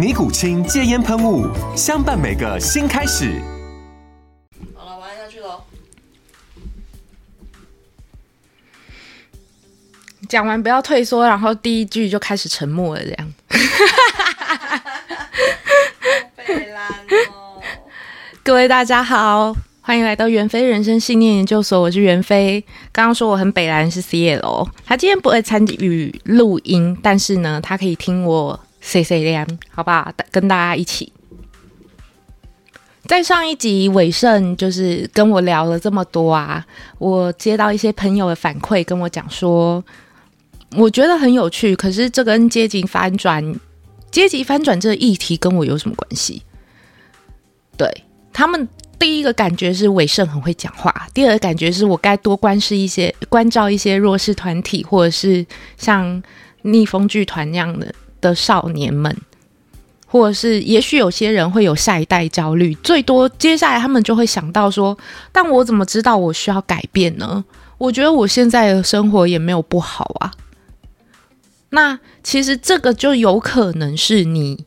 尼古清戒烟喷雾，相伴每个新开始。好了，我按下去喽。讲完不要退缩，然后第一句就开始沉默了，这样。哦、各位大家好，欢迎来到袁非人生信念研究所，我是袁非。刚刚说我很北蓝是 CL，他今天不会参与录音，但是呢，他可以听我。谢谢亮，好不好？跟大家一起，在上一集伟盛就是跟我聊了这么多啊，我接到一些朋友的反馈，跟我讲说，我觉得很有趣。可是这跟阶级翻转、阶级翻转这个议题跟我有什么关系？对，他们第一个感觉是伟盛很会讲话，第二个感觉是我该多关视一些、关照一些弱势团体，或者是像逆风剧团那样的。的少年们，或者是也许有些人会有下一代焦虑，最多接下来他们就会想到说：“但我怎么知道我需要改变呢？我觉得我现在的生活也没有不好啊。”那其实这个就有可能是你，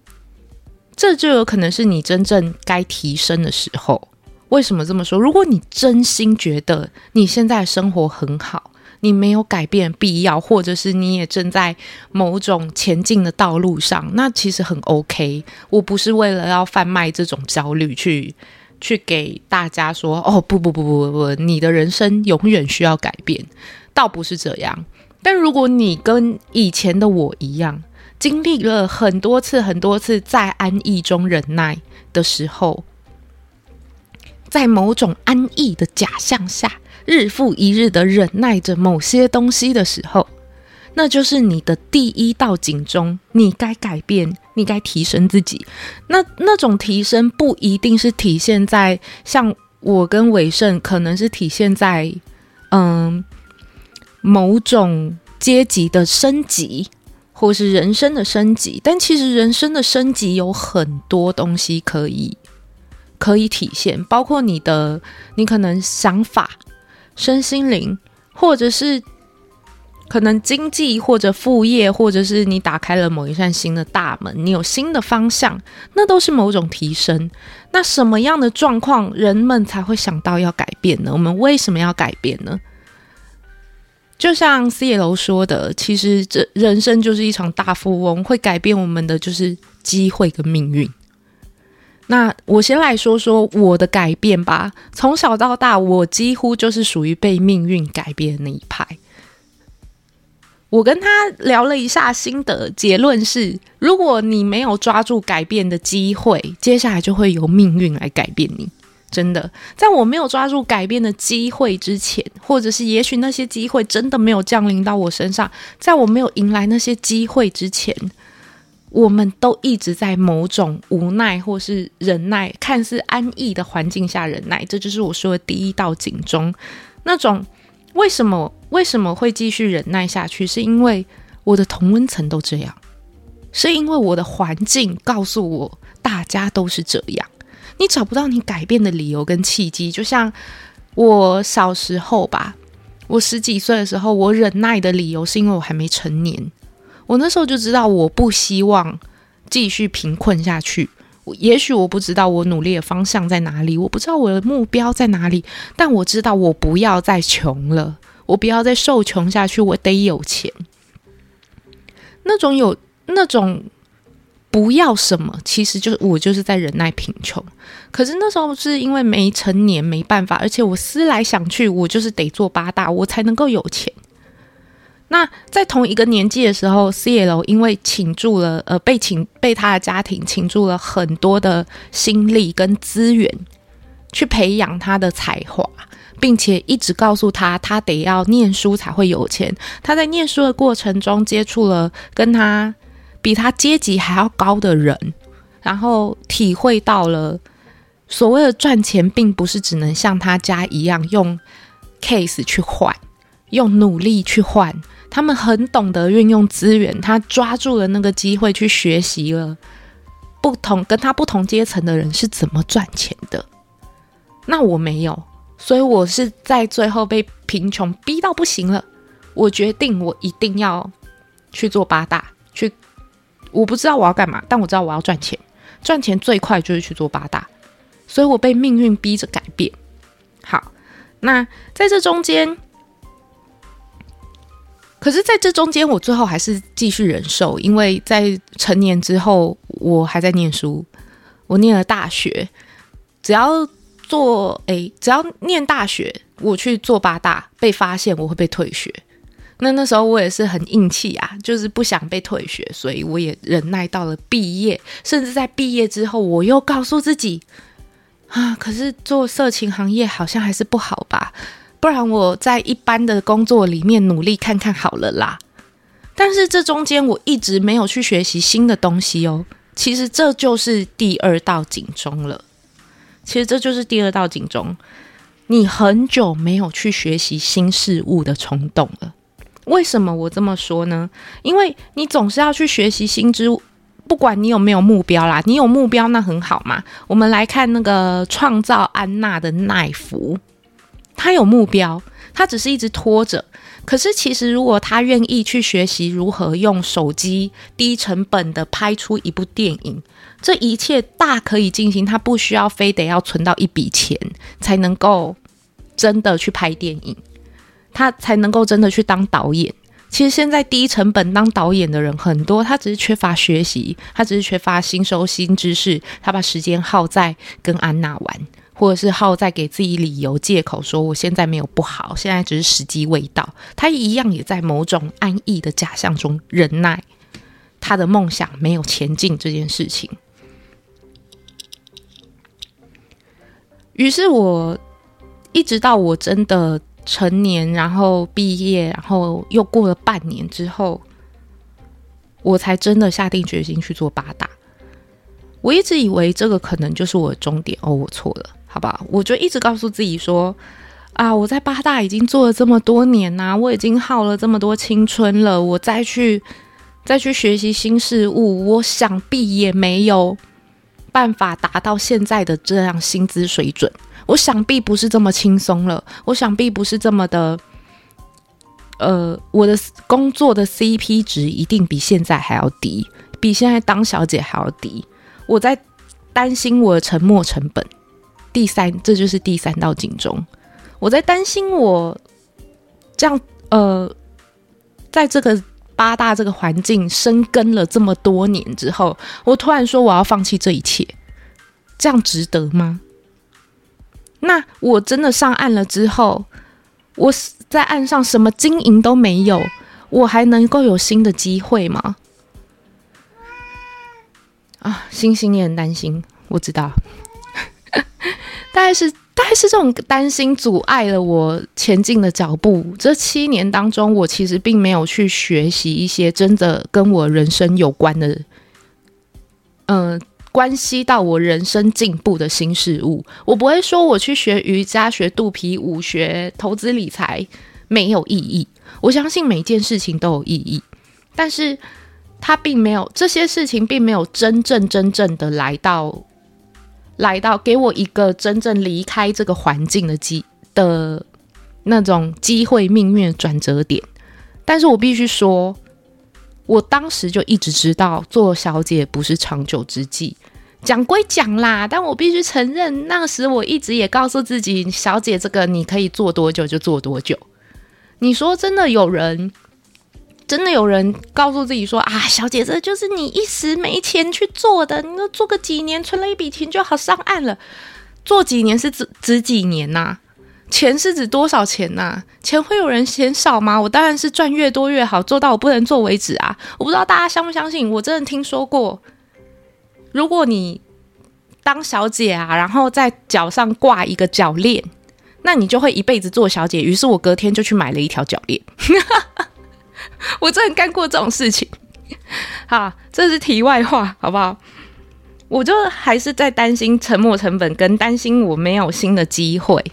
这就有可能是你真正该提升的时候。为什么这么说？如果你真心觉得你现在生活很好，你没有改变必要，或者是你也正在某种前进的道路上，那其实很 OK。我不是为了要贩卖这种焦虑去去给大家说，哦，不不不不不不，你的人生永远需要改变，倒不是这样。但如果你跟以前的我一样，经历了很多次很多次在安逸中忍耐的时候，在某种安逸的假象下。日复一日的忍耐着某些东西的时候，那就是你的第一道警钟。你该改变，你该提升自己。那那种提升不一定是体现在像我跟伟盛，可能是体现在嗯某种阶级的升级，或是人生的升级。但其实人生的升级有很多东西可以可以体现，包括你的你可能想法。身心灵，或者是可能经济或者副业，或者是你打开了某一扇新的大门，你有新的方向，那都是某种提升。那什么样的状况，人们才会想到要改变呢？我们为什么要改变呢？就像 CL 说的，其实这人生就是一场大富翁，会改变我们的就是机会跟命运。那我先来说说我的改变吧。从小到大，我几乎就是属于被命运改变的那一派。我跟他聊了一下心得，结论是：如果你没有抓住改变的机会，接下来就会由命运来改变你。真的，在我没有抓住改变的机会之前，或者是也许那些机会真的没有降临到我身上，在我没有迎来那些机会之前。我们都一直在某种无奈或是忍耐，看似安逸的环境下忍耐，这就是我说的第一道警钟。那种为什么为什么会继续忍耐下去？是因为我的同温层都这样，是因为我的环境告诉我大家都是这样。你找不到你改变的理由跟契机。就像我小时候吧，我十几岁的时候，我忍耐的理由是因为我还没成年。我那时候就知道，我不希望继续贫困下去。也许我不知道我努力的方向在哪里，我不知道我的目标在哪里，但我知道我不要再穷了，我不要再受穷下去，我得有钱。那种有那种不要什么，其实就是我就是在忍耐贫穷。可是那时候是因为没成年，没办法，而且我思来想去，我就是得做八大，我才能够有钱。那在同一个年纪的时候，CL 因为倾注了，呃，被倾被他的家庭倾注了很多的心力跟资源，去培养他的才华，并且一直告诉他，他得要念书才会有钱。他在念书的过程中，接触了跟他。比他阶级还要高的人，然后体会到了所谓的赚钱，并不是只能像他家一样用 case 去换，用努力去换。他们很懂得运用资源，他抓住了那个机会去学习了不同跟他不同阶层的人是怎么赚钱的。那我没有，所以我是在最后被贫穷逼到不行了。我决定，我一定要去做八大，去。我不知道我要干嘛，但我知道我要赚钱。赚钱最快就是去做八大，所以我被命运逼着改变。好，那在这中间，可是在这中间，我最后还是继续忍受，因为在成年之后，我还在念书，我念了大学。只要做，诶，只要念大学，我去做八大，被发现我会被退学。那那时候我也是很硬气啊，就是不想被退学，所以我也忍耐到了毕业，甚至在毕业之后，我又告诉自己啊，可是做色情行业好像还是不好吧，不然我在一般的工作里面努力看看好了啦。但是这中间我一直没有去学习新的东西哦，其实这就是第二道警钟了。其实这就是第二道警钟，你很久没有去学习新事物的冲动了。为什么我这么说呢？因为你总是要去学习新知，不管你有没有目标啦。你有目标那很好嘛。我们来看那个创造安娜的奈芙，他有目标，他只是一直拖着。可是其实如果他愿意去学习如何用手机低成本的拍出一部电影，这一切大可以进行。他不需要非得要存到一笔钱才能够真的去拍电影。他才能够真的去当导演。其实现在低成本当导演的人很多，他只是缺乏学习，他只是缺乏新收新知识，他把时间耗在跟安娜玩，或者是耗在给自己理由借口说我现在没有不好，现在只是时机未到。他一样也在某种安逸的假象中忍耐他的梦想没有前进这件事情。于是我一直到我真的。成年，然后毕业，然后又过了半年之后，我才真的下定决心去做八大。我一直以为这个可能就是我的终点哦，我错了，好吧？我就一直告诉自己说：啊，我在八大已经做了这么多年呐，我已经耗了这么多青春了，我再去再去学习新事物，我想必也没有办法达到现在的这样薪资水准。我想必不是这么轻松了，我想必不是这么的，呃，我的工作的 CP 值一定比现在还要低，比现在当小姐还要低。我在担心我的沉没成本。第三，这就是第三道警钟。我在担心我这样，呃，在这个八大这个环境深耕了这么多年之后，我突然说我要放弃这一切，这样值得吗？那我真的上岸了之后，我在岸上什么经营都没有，我还能够有新的机会吗？啊，星星也很担心，我知道，大概是大概是这种担心阻碍了我前进的脚步。这七年当中，我其实并没有去学习一些真的跟我人生有关的，嗯、关系到我人生进步的新事物，我不会说我去学瑜伽、学肚皮舞、学投资理财没有意义。我相信每件事情都有意义，但是它并没有这些事情并没有真正真正的来到来到给我一个真正离开这个环境的机的那种机会、命运转折点。但是我必须说。我当时就一直知道做小姐不是长久之计，讲归讲啦，但我必须承认，那时我一直也告诉自己，小姐这个你可以做多久就做多久。你说真的有人，真的有人告诉自己说啊，小姐，这就是你一时没钱去做的，你都做个几年，存了一笔钱就好上岸了。做几年是指指几年呐、钱是指多少钱呐、钱会有人嫌少吗？我当然是赚越多越好，做到我不能做为止啊！我不知道大家相不相信，我真的听说过，如果你当小姐啊，然后在脚上挂一个脚链，那你就会一辈子做小姐。于是我隔天就去买了一条脚链，我真的干过这种事情。好，这是题外话，好不好？我就还是在担心沉没成本，跟担心我没有新的机会。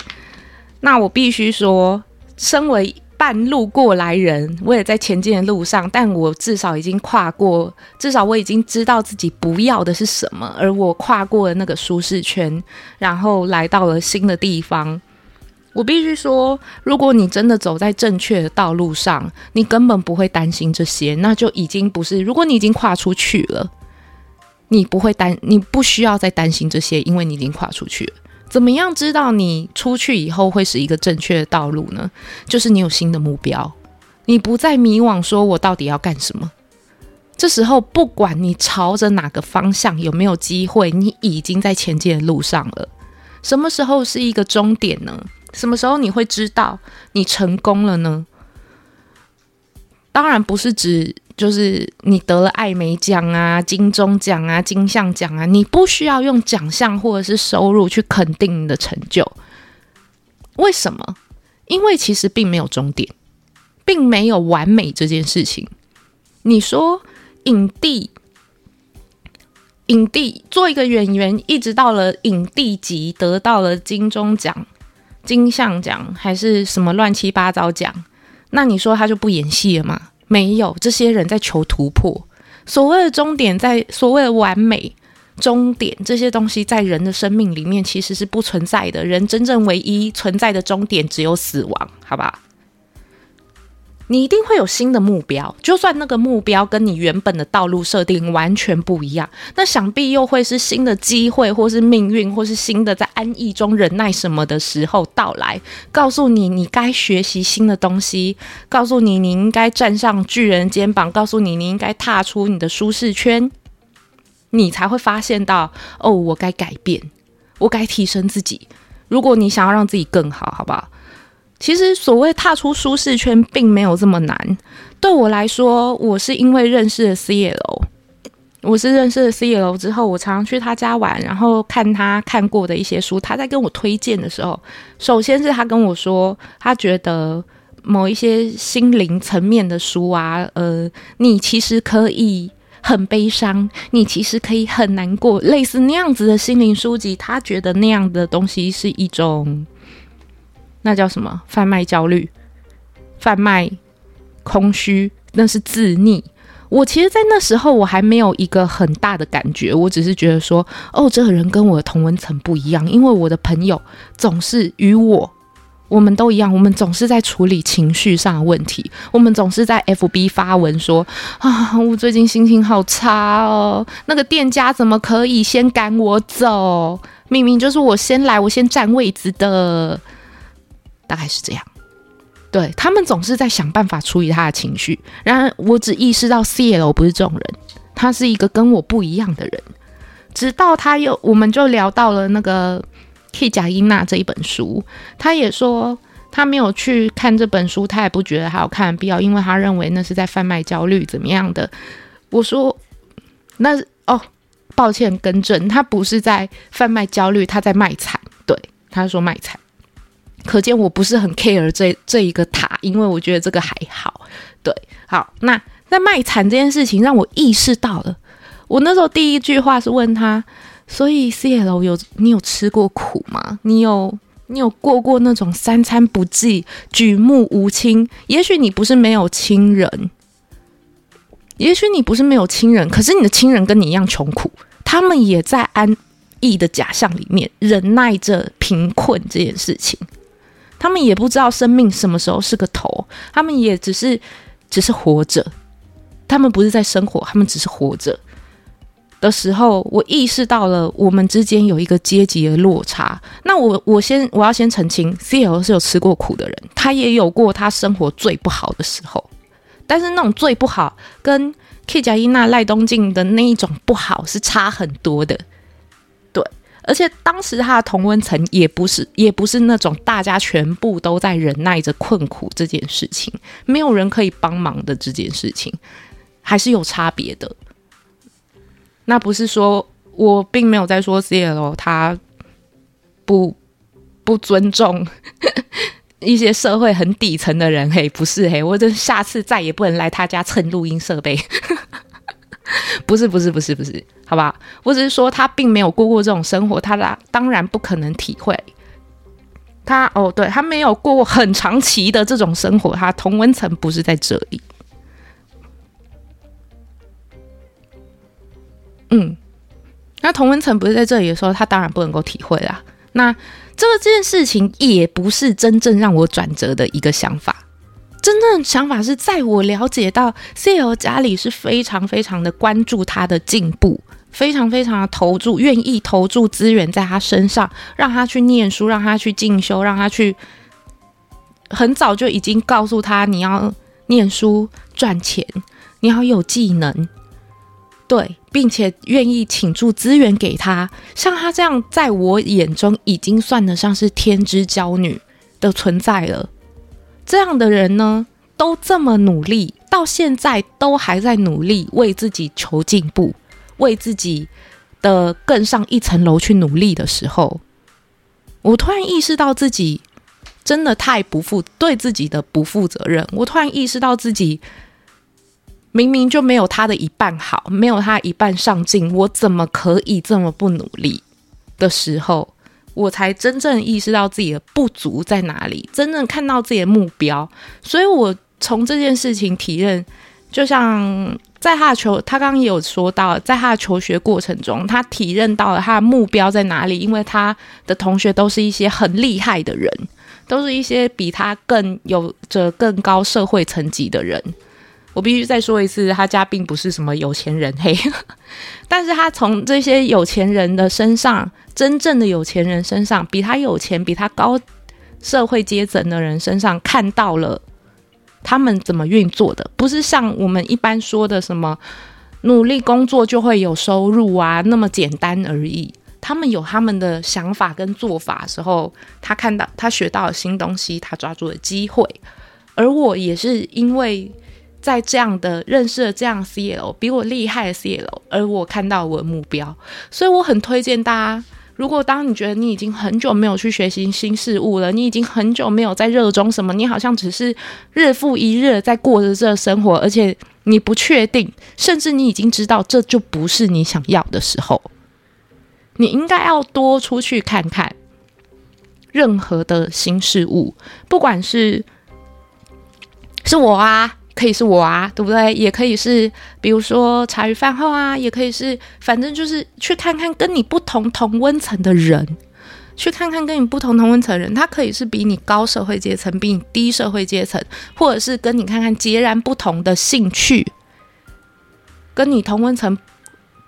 那我必须说，身为半路过来人，我也在前进的路上，但我至少已经跨过，至少我已经知道自己不要的是什么，而我跨过了那个舒适圈，然后来到了新的地方。我必须说，如果你真的走在正确的道路上，你根本不会担心这些，那就已经不是。如果你已经跨出去了。你不会担，你不需要再担心这些，因为你已经跨出去了。怎么样知道你出去以后会是一个正确的道路呢？就是你有新的目标，你不再迷惘，说我到底要干什么。这时候，不管你朝着哪个方向，有没有机会，你已经在前进的路上了。什么时候是一个终点呢？什么时候你会知道你成功了呢？当然不是指。就是你得了艾美奖啊、金钟奖啊、金像奖啊，你不需要用奖项或者是收入去肯定你的成就。为什么？因为其实并没有终点，并没有完美这件事情。你说影帝，影帝做一个演员，一直到了影帝级，得到了金钟奖、金像奖还是什么乱七八糟奖，那你说他就不演戏了吗？没有，这些人在求突破。所谓的终点，在所谓的完美终点，这些东西在人的生命里面其实是不存在的。人真正唯一存在的终点只有死亡，好吧？你一定会有新的目标，就算那个目标跟你原本的道路设定完全不一样，那想必又会是新的机会，或是命运，或是新的在安逸中忍耐什么的时候到来，告诉你你该学习新的东西，告诉你你应该站上巨人肩膀，告诉你你应该踏出你的舒适圈，你才会发现到哦，我该改变，我该提升自己。如果你想要让自己更好，好不好？其实，所谓踏出舒适圈，并没有这么难。对我来说，我是因为认识了 CL，我是认识了 CL 之后，我常常去他家玩，然后看他看过的一些书。他在跟我推荐的时候，首先是他跟我说，他觉得某一些心灵层面的书啊，呃，你其实可以很悲伤，你其实可以很难过，类似那样子的心灵书籍，他觉得那样的东西是一种。那叫什么？贩卖焦虑，贩卖空虚，那是自溺。我其实，在那时候，我还没有一个很大的感觉，我只是觉得说，哦，这个人跟我的同文层不一样，因为我的朋友总是与我，我们都一样，我们总是在处理情绪上的问题，我们总是在 FB 发文说，啊，我最近心情好差哦，那个店家怎么可以先赶我走？明明就是我先来，我先占位子的。大概是这样，对，他们总是在想办法处理他的情绪。然而，我只意识到 CL 不是这种人，他是一个跟我不一样的人。直到他又，我们就聊到了那个《K 贾伊娜》这一本书，他也说他没有去看这本书，他也不觉得还有看的必要，因为他认为那是在贩卖焦虑，怎么样的？我说，那哦，抱歉，更正，他不是在贩卖焦虑，他在卖惨。对，他说卖惨。可见我不是很 care 这这一个塔，因为我觉得这个还好。对，好，那那卖惨这件事情让我意识到了。我那时候第一句话是问他，所以 CL 有你有吃过苦吗？你有你有过过那种三餐不济、举目无亲？也许你不是没有亲人，也许你不是没有亲人，可是你的亲人跟你一样穷苦，他们也在安逸的假象里面忍耐着贫困这件事情。他们也不知道生命什么时候是个头，他们也只是只是活着，他们不是在生活，他们只是活着的时候，我意识到了我们之间有一个阶级的落差。那我我先我要先澄清，CL 是有吃过苦的人，他也有过他生活最不好的时候，但是那种最不好，跟 K 甲伊娜赖东进的那一种不好是差很多的。而且当时他的同温层也不是，也不是那种大家全部都在忍耐着困苦这件事情，没有人可以帮忙的这件事情，还是有差别的。那不是说我并没有在说 CL 他不不尊重 一些社会很底层的人，嘿，不是嘿，我这下次再也不能来他家蹭录音设备，不是不是不是不是，好吧，我只是说他并没有过过这种生活，他当当然不可能体会，他哦，对，他没有过过很长期的这种生活，他同温层不是在这里。嗯，那同温层不是在这里的时候，他当然不能够体会啦。那这件事情也不是真正让我转折的一个想法，真正的想法是在我了解到 CL 家里是非常非常的关注他的进步，非常非常的投注，愿意投注资源在他身上，让他去念书，让他去进修，让他去很早就已经告诉他你要念书赚钱，你要有技能。对，并且愿意倾注资源给他，像他这样，在我眼中已经算得上是天之骄女的存在了。这样的人呢，都这么努力，到现在都还在努力为自己求进步，为自己的更上一层楼去努力的时候，我突然意识到自己真的太不负，对自己的不负责任。我突然意识到自己。明明就没有他的一半好，没有他一半上进，我怎么可以这么不努力的时候，我才真正意识到自己的不足在哪里，真正看到自己的目标。所以，我从这件事情体认，就像在他的求，他刚刚也有说到，在他的求学过程中，他体认到了他的目标在哪里，因为他的同学都是一些很厉害的人，都是一些比他更有着更高社会层级的人。我必须再说一次，他家并不是什么有钱人，嘿，但是他从这些有钱人的身上，真正的有钱人身上，比他有钱、比他高社会阶层的人身上，看到了他们怎么运作的，不是像我们一般说的什么努力工作就会有收入啊，那么简单而已。他们有他们的想法跟做法时候，他看到他学到了新东西，他抓住了机会，而我也是因为。在这样的认识了这样 CL 比我厉害的 CL，而我看到我的目标，所以我很推荐大家。如果当你觉得你已经很久没有去学习新事物了，你已经很久没有在热衷什么，你好像只是日复一日在过着这生活，而且你不确定，甚至你已经知道这就不是你想要的时候，你应该要多出去看看任何的新事物，不管是是我啊。可以是我啊，对不对？也可以是，比如说茶余饭后啊，也可以是，反正就是去看看跟你不同同温层的人，去看看跟你不同同温层的人，他可以是比你高社会阶层，比你低社会阶层，或者是跟你看看截然不同的兴趣，跟你同温层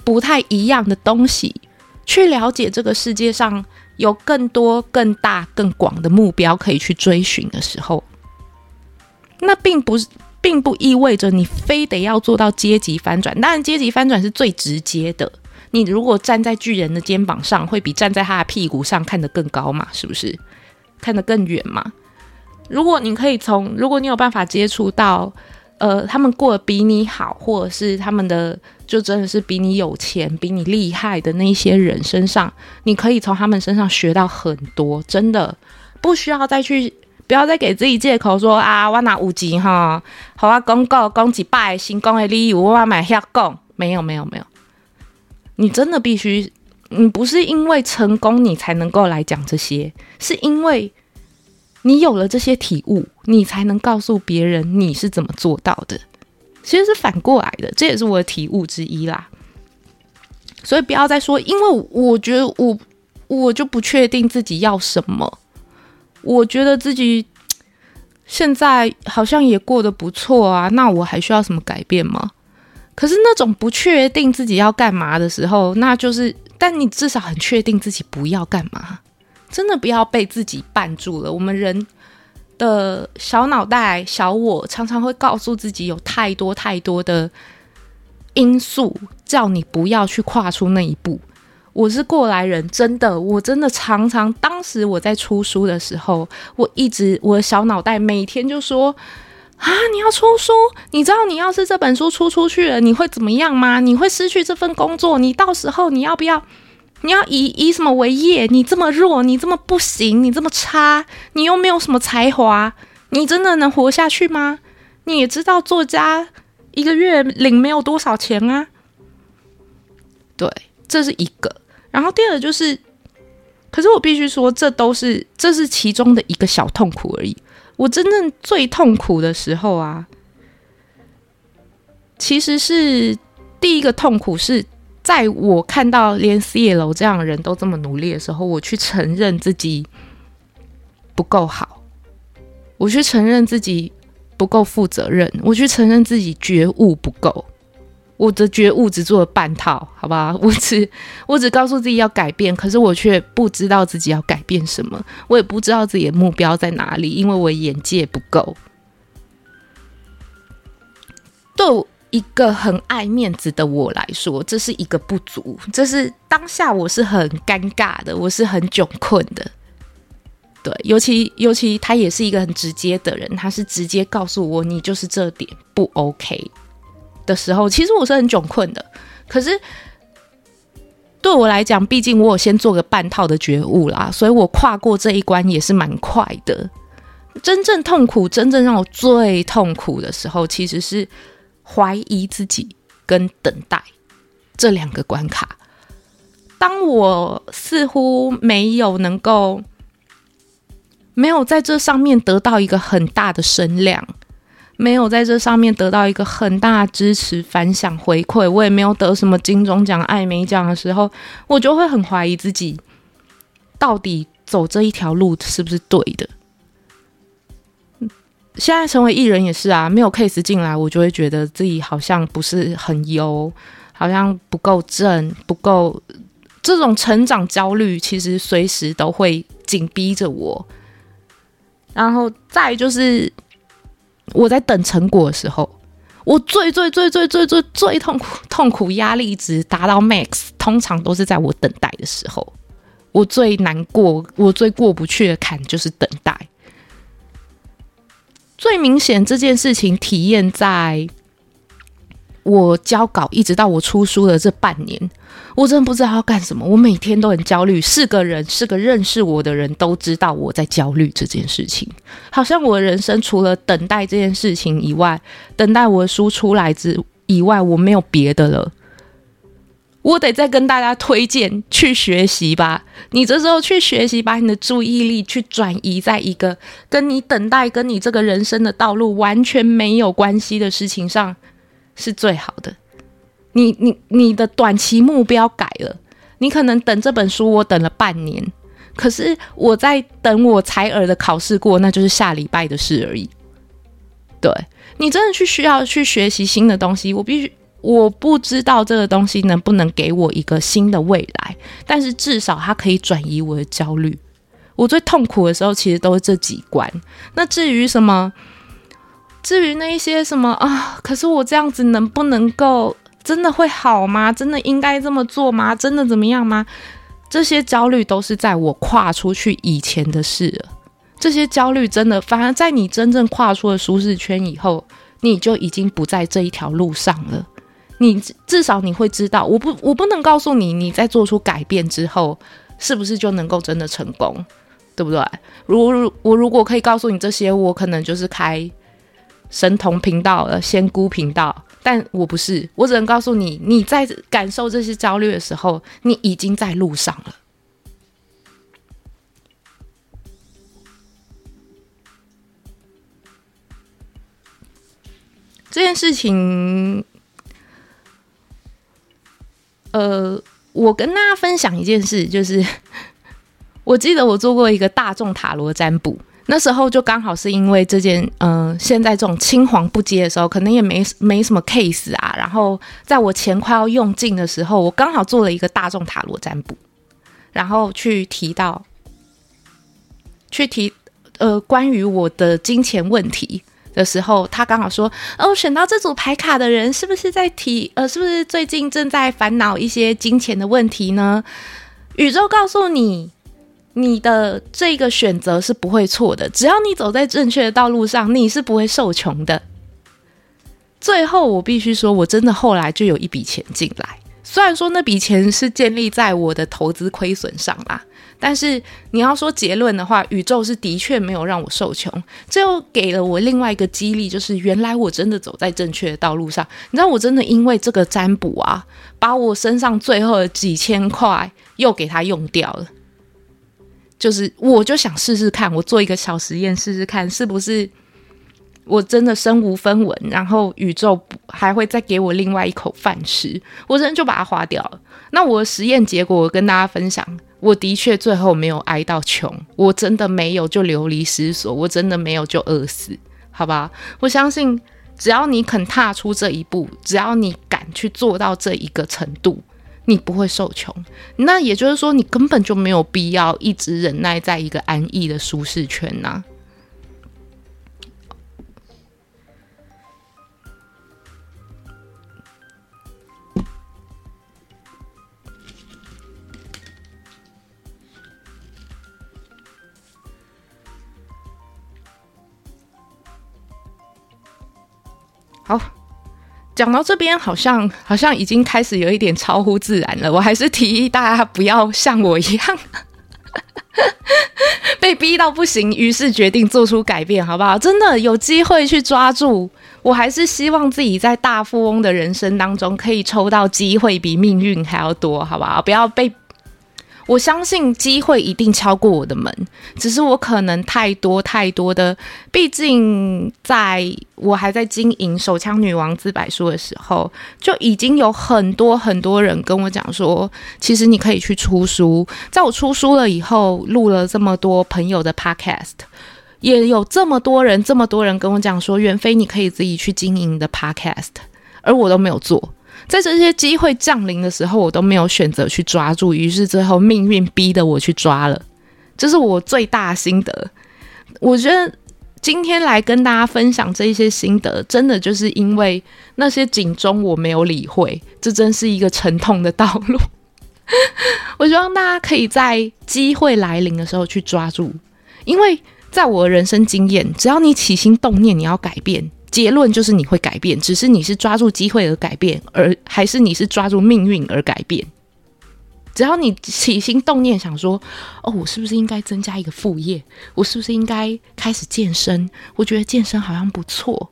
不太一样的东西，去了解这个世界上有更多、更大、更广的目标可以去追寻的时候，那并不是。并不意味着你非得要做到阶级翻转，当然阶级翻转是最直接的。你如果站在巨人的肩膀上，会比站在他的屁股上看得更高嘛？是不是？看得更远嘛？如果你可以从，如果你有办法接触到，呃，他们过得比你好，或者是他们的就真的是比你有钱、比你厉害的那一些人身上，你可以从他们身上学到很多，真的不需要再去。不要再给自己借口说啊，我拿五级哈，好啊，公告公几拜新公的礼物，我买下供。没有没有没有，你真的必须，你不是因为成功你才能够来讲这些，是因为你有了这些体悟，你才能告诉别人你是怎么做到的。其实是反过来的，这也是我的体悟之一啦。所以不要再说，因为我觉得我我就不确定自己要什么。我觉得自己现在好像也过得不错啊，那我还需要什么改变吗？可是那种不确定自己要干嘛的时候，那就是，但你至少很确定自己不要干嘛，真的不要被自己绊住了。我们人的小脑袋、小我常常会告诉自己，有太多太多的因素叫你不要去跨出那一步。我是过来人，真的，我真的常常，当时我在出书的时候，我一直我的小脑袋每天就说。啊！你要出书？你知道你要是这本书出出去了，你会怎么样吗？你会失去这份工作？你到时候你要不要？你要以以什么为业？你这么弱，你这么不行，你这么差，你又没有什么才华，你真的能活下去吗？你也知道作家一个月领没有多少钱啊。对，这是一个。然后第二就是，可是我必须说，这都是这是其中的一个小痛苦而已。我真正最痛苦的时候啊，其实是第一个痛苦是在我看到连 C 楼这样的人都这么努力的时候，我去承认自己不够好，我去承认自己不够负责任，我去承认自己觉悟不够。我的觉悟只做了半套，好吧？我只我只告诉自己要改变，可是我却不知道自己要改变什么，我也不知道自己的目标在哪里，因为我眼界不够。对一个很爱面子的我来说，这是一个不足，这是当下我是很尴尬的，我是很窘困的。对，尤其尤其他也是一个很直接的人，他是直接告诉我，你就是这点不 OK。的时候，其实我是很窘困的。可是对我来讲，毕竟我有先做个半套的觉悟啦，所以我跨过这一关也是蛮快的。真正痛苦，真正让我最痛苦的时候，其实是怀疑自己跟等待这两个关卡。当我似乎没有能够没有在这上面得到一个很大的声量。没有在这上面得到一个很大支持、反响、回馈，我也没有得什么金钟奖、艾美奖的时候，我就会很怀疑自己，到底走这一条路是不是对的。现在成为艺人也是啊，没有 case 进来，我就会觉得自己好像不是很优，好像不够正，不够。这种成长焦虑其实随时都会紧逼着我。然后再就是。我在等成果的时候，我最最最最最最最痛苦、痛苦压力值达到 max，通常都是在我等待的时候，我最难过、我最过不去的坎就是等待。最明显这件事情体验在。我交稿一直到我出书的这半年，我真的不知道要干什么。我每天都很焦虑，是个人，是个认识我的人都知道我在焦虑这件事情。好像我的人生除了等待这件事情以外，等待我的书出来之以外，我没有别的了。我得再跟大家推荐去学习吧。你这时候去学习，把你的注意力去转移在一个跟你等待、跟你这个人生的道路完全没有关系的事情上。是最好的。你你你的短期目标改了，你可能等这本书，我等了半年，可是我在等我采耳的考试过，那就是下礼拜的事而已。对，你真的去需要去学习新的东西，我必须，我不知道这个东西能不能给我一个新的未来，但是至少它可以转移我的焦虑。我最痛苦的时候，其实都是这几关。那至于什么？至于那一些什么啊，可是我这样子能不能够真的会好吗？真的应该这么做吗？真的怎么样吗？这些焦虑都是在我跨出去以前的事了。这些焦虑真的，反而在你真正跨出了舒适圈以后，你就已经不在这一条路上了。你至少你会知道，我不，我不能告诉你，你在做出改变之后，是不是就能够真的成功，对不对？如我如果可以告诉你这些，我可能就是开。神童频道的仙姑频道，但我不是，我只能告诉你，你在感受这些焦虑的时候，你已经在路上了。这件事情，呃，我跟大家分享一件事，就是我记得我做过一个大众塔罗占卜。那时候就刚好是因为这件，嗯、现在这种青黄不接的时候，可能也没没什么 case 啊。然后在我钱快要用尽的时候，我刚好做了一个大众塔罗占卜，然后去提到，去提呃关于我的金钱问题的时候，他刚好说：“哦，选到这组牌卡的人是不是在提呃，是不是最近正在烦恼一些金钱的问题呢？”宇宙告诉你，你的这个选择是不会错的，只要你走在正确的道路上，你是不会受穷的。最后，我必须说，我真的后来就有一笔钱进来。虽然说那笔钱是建立在我的投资亏损上啦，但是你要说结论的话，宇宙是的确没有让我受穷，这又给了我另外一个激励，就是原来我真的走在正确的道路上。你知道，我真的因为这个占卜啊，把我身上最后的几千块又给它用掉了。就是，我就想试试看，我做一个小实验试试看，是不是。我真的身无分文，然后宇宙还会再给我另外一口饭吃，我真就把它花掉了。那我的实验结果，我跟大家分享，我的确最后没有挨到穷，我真的没有就流离失所，我真的没有就饿死，好吧？我相信，只要你肯踏出这一步，只要你敢去做到这一个程度，你不会受穷。那也就是说，你根本就没有必要一直忍耐在一个安逸的舒适圈呐、讲到这边，好像好像已经开始有一点超乎自然了。我还是提议大家不要像我一样 被逼到不行，于是决定做出改变，好不好？真的有机会去抓住。我还是希望自己在大富翁的人生当中，可以抽到机会比命运还要多，好不好？不要被。我相信机会一定敲过我的门，只是我可能太多太多的。毕竟在我还在经营手枪女王自白书的时候，就已经有很多很多人跟我讲说，其实你可以去出书。在我出书了以后，录了这么多朋友的 podcast，也有这么多人这么多人跟我讲说，远飞你可以自己去经营的 podcast，而我都没有做。在这些机会降临的时候，我都没有选择去抓住，于是最后命运逼得我去抓了，这是我最大心得。我觉得今天来跟大家分享这一些心得，真的就是因为那些警钟我没有理会，这真是一个沉痛的道路。我希望大家可以在机会来临的时候去抓住，因为在我的人生经验，只要你起心动念，你要改变。结论就是你会改变，只是你是抓住机会而改变，而还是你是抓住命运而改变。只要你起心动念想说：“哦，我是不是应该增加一个副业？我是不是应该开始健身？我觉得健身好像不错。”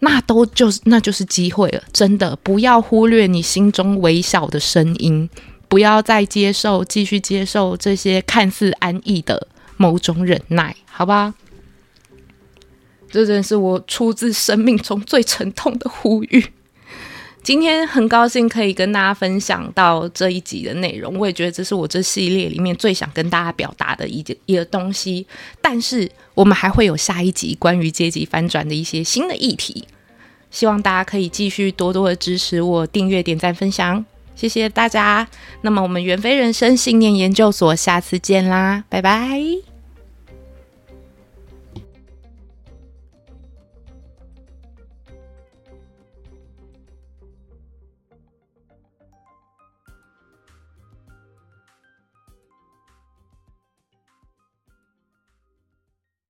那都就是那就是机会了。真的，不要忽略你心中微小的声音，不要再接受，继续接受这些看似安逸的某种忍耐，好吧？这真是我出自生命中最沉痛的呼吁。今天很高兴可以跟大家分享到这一集的内容，我也觉得这是我这系列里面最想跟大家表达的一件一个东西。但是我们还会有下一集关于阶级翻转的一些新的议题，希望大家可以继续多多的支持我，订阅、点赞、分享，谢谢大家。那么我们远飞人生信念研究所下次见啦，拜拜。